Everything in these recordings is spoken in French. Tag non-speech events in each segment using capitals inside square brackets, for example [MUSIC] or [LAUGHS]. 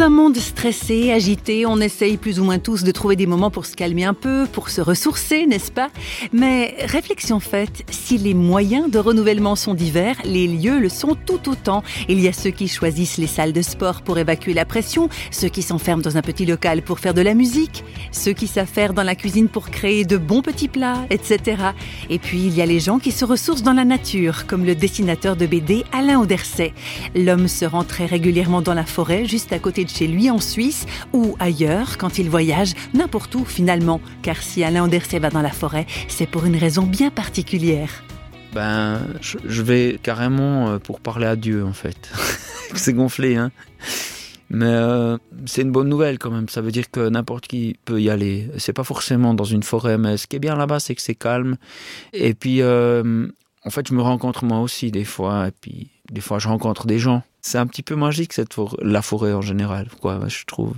Un monde stressé, agité, on essaye plus ou moins tous de trouver des moments pour se calmer un peu, pour se ressourcer, n'est-ce pas? Mais réflexion faite, si les moyens de renouvellement sont divers, les lieux le sont tout autant. Il y a ceux qui choisissent les salles de sport pour évacuer la pression, ceux qui s'enferment dans un petit local pour faire de la musique, ceux qui s'affairent dans la cuisine pour créer de bons petits plats, etc. Et puis il y a les gens qui se ressourcent dans la nature, comme le dessinateur de BD Alain Auderset. L'homme se rend très régulièrement dans la forêt, juste à côté de chez lui en Suisse ou ailleurs quand il voyage, n'importe où finalement. Car si Alain Andersé va dans la forêt, c'est pour une raison bien particulière. Ben, je vais carrément euh, pour parler à Dieu en fait. [LAUGHS] c'est gonflé, hein. Mais euh, c'est une bonne nouvelle quand même. Ça veut dire que n'importe qui peut y aller. C'est pas forcément dans une forêt, mais ce qui est bien là-bas, c'est que c'est calme. Et puis, euh, en fait, je me rencontre moi aussi des fois. Et puis, des fois, je rencontre des gens. C'est un petit peu magique cette la forêt en général, quoi. Je trouve.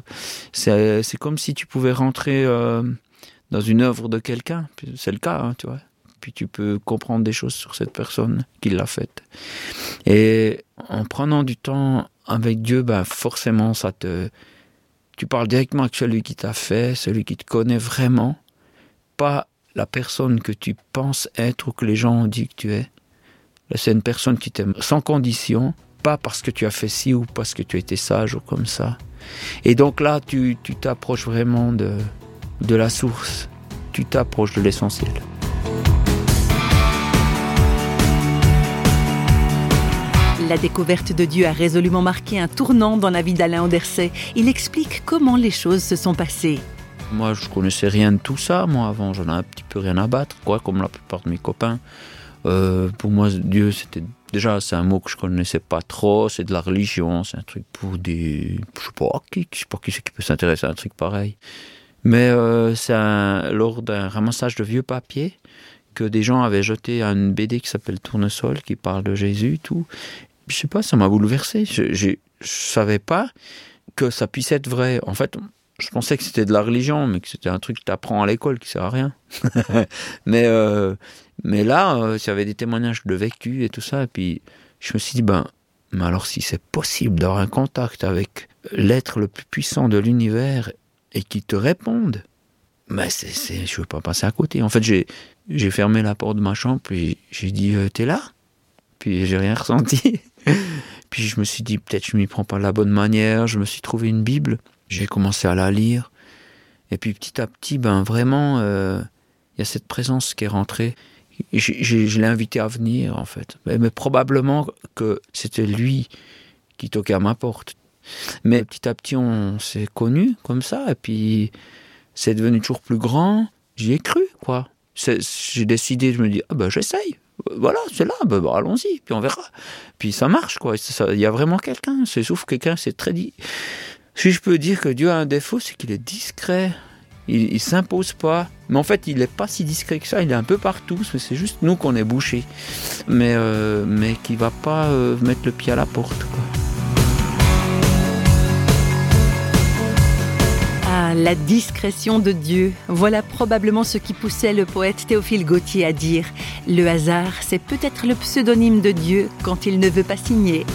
C'est c'est comme si tu pouvais rentrer euh, dans une œuvre de quelqu'un. C'est le cas, hein, tu vois. Puis tu peux comprendre des choses sur cette personne qui l'a faite. Et en prenant du temps avec Dieu, ben forcément, ça te. Tu parles directement avec celui qui t'a fait, celui qui te connaît vraiment, pas la personne que tu penses être ou que les gens ont dit que tu es. C'est une personne qui t'aime sans condition, pas parce que tu as fait ci ou parce que tu as été sage ou comme ça. Et donc là, tu t'approches vraiment de, de la source, tu t'approches de l'essentiel. La découverte de Dieu a résolument marqué un tournant dans la vie d'Alain Anderset. Il explique comment les choses se sont passées. Moi, je connaissais rien de tout ça. Moi, avant, j'en ai un petit peu rien à battre, quoi, comme la plupart de mes copains. Euh, pour moi, Dieu, c'était déjà, c'est un mot que je connaissais pas trop. C'est de la religion. C'est un truc pour des, je sais pas qui, je sais pas qui c'est qui peut s'intéresser à un truc pareil. Mais euh, c'est lors d'un ramassage de vieux papiers que des gens avaient jeté à une BD qui s'appelle Tournesol, qui parle de Jésus, tout. Je sais pas, ça m'a bouleversé. Je, je, je savais pas que ça puisse être vrai. En fait, je pensais que c'était de la religion, mais que c'était un truc que tu apprends à l'école qui sert à rien. [LAUGHS] mais, euh, mais là, euh, il y avait des témoignages de vécu et tout ça, et puis je me suis dit, ben, mais alors si c'est possible d'avoir un contact avec l'être le plus puissant de l'univers et qui te réponde, mais c'est, c'est, je veux pas passer à côté. En fait, j'ai, j'ai fermé la porte de ma chambre, puis j'ai dit, euh, t'es là? Puis j'ai rien ressenti. [LAUGHS] puis je me suis dit, peut-être je m'y prends pas de la bonne manière, je me suis trouvé une Bible. J'ai commencé à la lire. Et puis petit à petit, ben vraiment, il euh, y a cette présence qui est rentrée. je l'ai invité à venir, en fait. Mais, probablement que c'était lui qui toquait à ma porte. Mais petit à petit, on s'est connus comme ça. Et puis, c'est devenu toujours plus grand. J'y ai cru, quoi. J'ai décidé, je me dis, ah ben j'essaye. Voilà, c'est là, ben, allons-y, puis on verra. Puis ça marche, quoi. Il y a vraiment quelqu'un. C'est sauf quelqu'un, c'est très dit. Si je peux dire que Dieu a un défaut, c'est qu'il est discret. Il, ne s'impose pas. Mais en fait, il n'est pas si discret que ça. Il est un peu partout. C'est juste nous qu'on est bouchés. Mais, euh, mais qui va pas euh, mettre le pied à la porte. Ah, la discrétion de Dieu. Voilà probablement ce qui poussait le poète Théophile Gautier à dire Le hasard, c'est peut-être le pseudonyme de Dieu quand il ne veut pas signer.